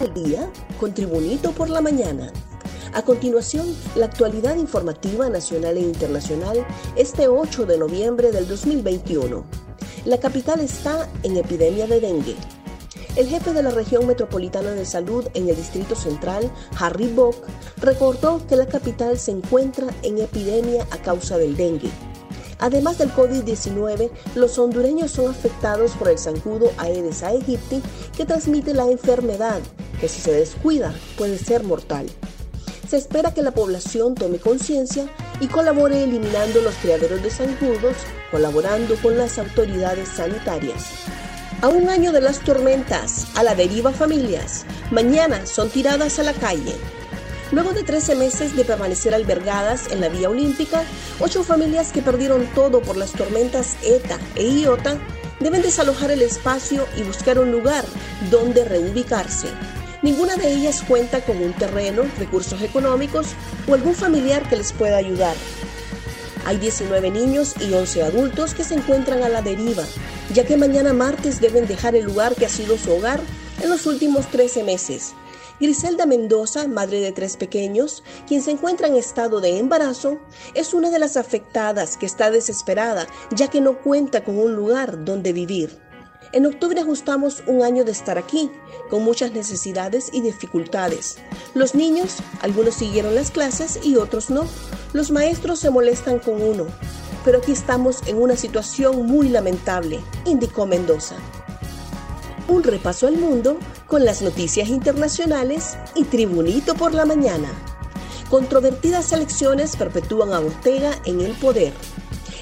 El día con Tribunito por la mañana. A continuación, la actualidad informativa nacional e internacional este 8 de noviembre del 2021. La capital está en epidemia de dengue. El jefe de la región metropolitana de salud en el Distrito Central, Harry Bock, recordó que la capital se encuentra en epidemia a causa del dengue. Además del COVID-19, los hondureños son afectados por el zancudo Aedes aegypti que transmite la enfermedad, que si se descuida puede ser mortal. Se espera que la población tome conciencia y colabore eliminando los criaderos de zancudos, colaborando con las autoridades sanitarias. A un año de las tormentas, a la deriva familias, mañana son tiradas a la calle. Luego de 13 meses de permanecer albergadas en la vía olímpica, ocho familias que perdieron todo por las tormentas ETA e IOTA deben desalojar el espacio y buscar un lugar donde reubicarse. Ninguna de ellas cuenta con un terreno, recursos económicos o algún familiar que les pueda ayudar. Hay 19 niños y 11 adultos que se encuentran a la deriva, ya que mañana martes deben dejar el lugar que ha sido su hogar en los últimos 13 meses. Griselda Mendoza, madre de tres pequeños, quien se encuentra en estado de embarazo, es una de las afectadas que está desesperada, ya que no cuenta con un lugar donde vivir. En octubre ajustamos un año de estar aquí, con muchas necesidades y dificultades. Los niños, algunos siguieron las clases y otros no. Los maestros se molestan con uno. Pero aquí estamos en una situación muy lamentable, indicó Mendoza. Un repaso al mundo con las noticias internacionales y Tribunito por la mañana. Controvertidas elecciones perpetúan a Ortega en el poder.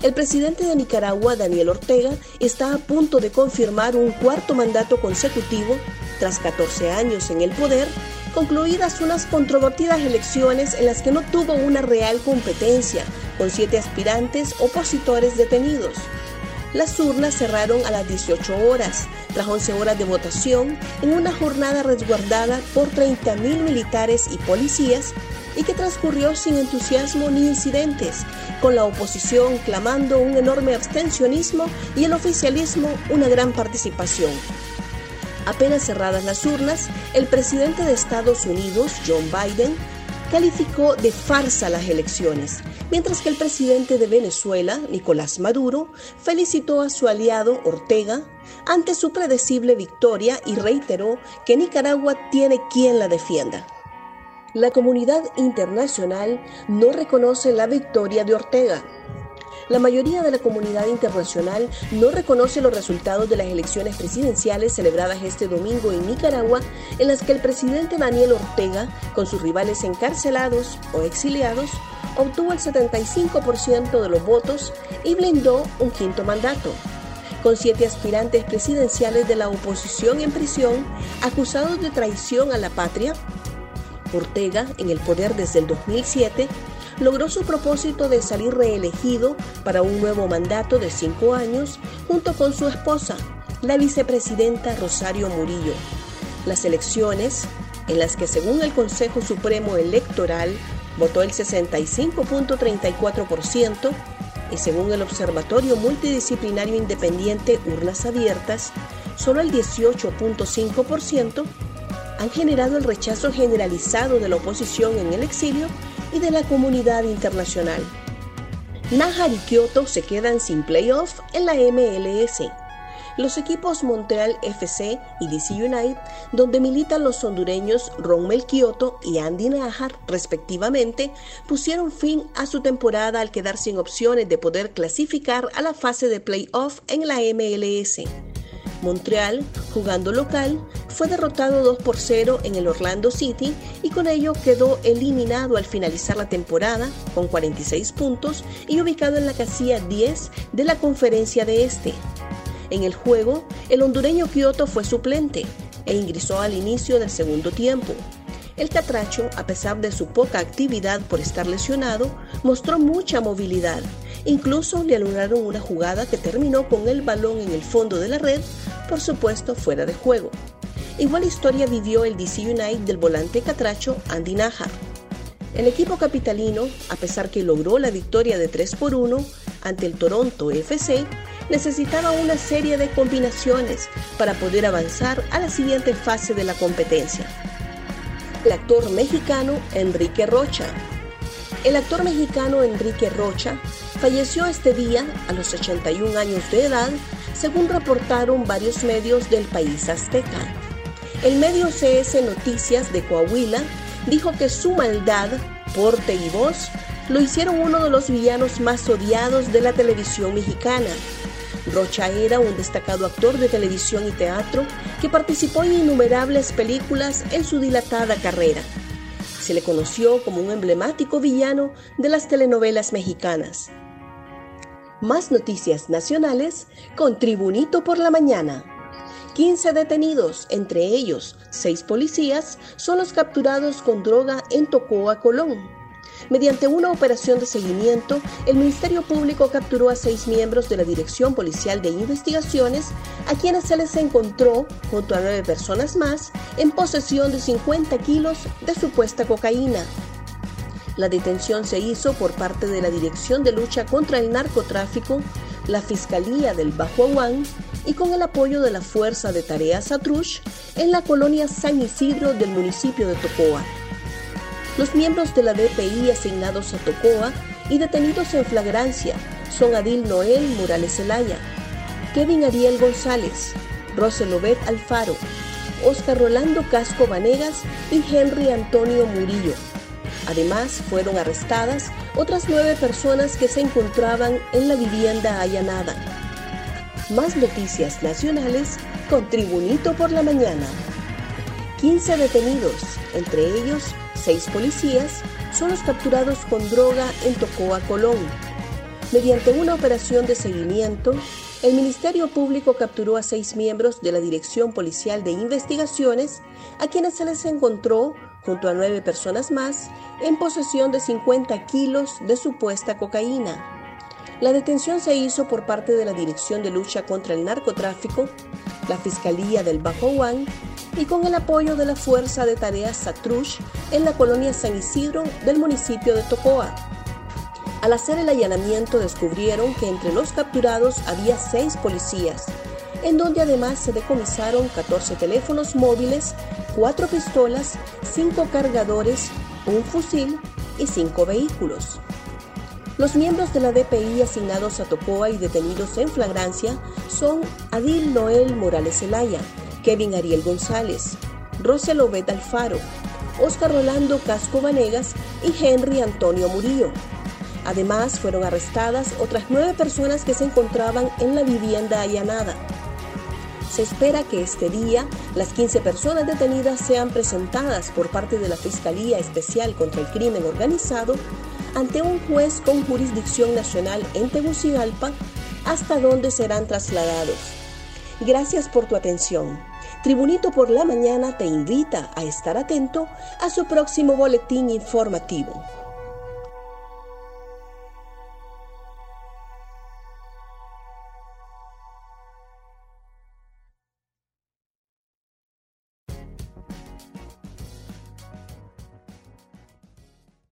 El presidente de Nicaragua, Daniel Ortega, está a punto de confirmar un cuarto mandato consecutivo tras 14 años en el poder, concluidas unas controvertidas elecciones en las que no tuvo una real competencia, con siete aspirantes opositores detenidos. Las urnas cerraron a las 18 horas, tras 11 horas de votación, en una jornada resguardada por 30.000 militares y policías y que transcurrió sin entusiasmo ni incidentes, con la oposición clamando un enorme abstencionismo y el oficialismo una gran participación. Apenas cerradas las urnas, el presidente de Estados Unidos, John Biden, calificó de farsa las elecciones, mientras que el presidente de Venezuela, Nicolás Maduro, felicitó a su aliado Ortega ante su predecible victoria y reiteró que Nicaragua tiene quien la defienda. La comunidad internacional no reconoce la victoria de Ortega. La mayoría de la comunidad internacional no reconoce los resultados de las elecciones presidenciales celebradas este domingo en Nicaragua, en las que el presidente Daniel Ortega, con sus rivales encarcelados o exiliados, obtuvo el 75% de los votos y blindó un quinto mandato. Con siete aspirantes presidenciales de la oposición en prisión, acusados de traición a la patria, Ortega, en el poder desde el 2007, logró su propósito de salir reelegido para un nuevo mandato de cinco años junto con su esposa, la vicepresidenta Rosario Murillo. Las elecciones, en las que según el Consejo Supremo Electoral votó el 65.34% y según el Observatorio Multidisciplinario Independiente Urnas Abiertas, solo el 18.5%, han generado el rechazo generalizado de la oposición en el exilio y de la comunidad internacional. Najar y Kyoto se quedan sin playoff en la MLS. Los equipos Montreal FC y DC United, donde militan los hondureños Rommel Kyoto y Andy Najar, respectivamente, pusieron fin a su temporada al quedar sin opciones de poder clasificar a la fase de playoff en la MLS. Montreal, jugando local, fue derrotado 2 por 0 en el Orlando City y con ello quedó eliminado al finalizar la temporada con 46 puntos y ubicado en la casilla 10 de la conferencia de este. En el juego, el hondureño Kyoto fue suplente e ingresó al inicio del segundo tiempo. El Catracho, a pesar de su poca actividad por estar lesionado, mostró mucha movilidad. Incluso le anularon una jugada que terminó con el balón en el fondo de la red por supuesto fuera de juego. Igual historia vivió el DC United del volante catracho Andy Najar. El equipo capitalino, a pesar que logró la victoria de 3 por 1 ante el Toronto FC, necesitaba una serie de combinaciones para poder avanzar a la siguiente fase de la competencia. el actor mexicano Enrique Rocha. El actor mexicano Enrique Rocha falleció este día a los 81 años de edad, según reportaron varios medios del país azteca. El medio CS Noticias de Coahuila dijo que su maldad, porte y voz lo hicieron uno de los villanos más odiados de la televisión mexicana. Rocha era un destacado actor de televisión y teatro que participó en innumerables películas en su dilatada carrera. Se le conoció como un emblemático villano de las telenovelas mexicanas. Más noticias nacionales con Tribunito por la Mañana. 15 detenidos, entre ellos 6 policías, son los capturados con droga en Tocoa, Colón. Mediante una operación de seguimiento, el Ministerio Público capturó a seis miembros de la Dirección Policial de Investigaciones, a quienes se les encontró, junto a nueve personas más, en posesión de 50 kilos de supuesta cocaína. La detención se hizo por parte de la Dirección de Lucha contra el Narcotráfico, la Fiscalía del Bajo Aguán y con el apoyo de la Fuerza de Tareas Atrush en la colonia San Isidro del municipio de Tocoa. Los miembros de la DPI asignados a Tocoa y detenidos en flagrancia son Adil Noel Morales Zelaya, Kevin Ariel González, Roselobet Alfaro, Oscar Rolando Casco Vanegas y Henry Antonio Murillo. Además, fueron arrestadas otras nueve personas que se encontraban en la vivienda allanada. Más noticias nacionales con Tribunito por la Mañana. 15 detenidos, entre ellos 6 policías, son los capturados con droga en Tocoa, Colón. Mediante una operación de seguimiento, el Ministerio Público capturó a seis miembros de la Dirección Policial de Investigaciones, a quienes se les encontró, junto a nueve personas más, en posesión de 50 kilos de supuesta cocaína. La detención se hizo por parte de la Dirección de Lucha contra el Narcotráfico, la Fiscalía del Bajo Juan y con el apoyo de la Fuerza de Tareas Satrush en la colonia San Isidro del municipio de Tocoa. Al hacer el allanamiento descubrieron que entre los capturados había seis policías, en donde además se decomisaron 14 teléfonos móviles, cuatro pistolas, cinco cargadores, un fusil y cinco vehículos. Los miembros de la DPI asignados a Tocoa y detenidos en flagrancia son Adil Noel Morales Zelaya, Kevin Ariel González, Rosel Obed Alfaro, Oscar Rolando Casco Vanegas y Henry Antonio Murillo. Además, fueron arrestadas otras nueve personas que se encontraban en la vivienda allanada. Se espera que este día las 15 personas detenidas sean presentadas por parte de la Fiscalía Especial contra el Crimen Organizado ante un juez con jurisdicción nacional en Tegucigalpa, hasta donde serán trasladados. Gracias por tu atención. Tribunito por la Mañana te invita a estar atento a su próximo boletín informativo.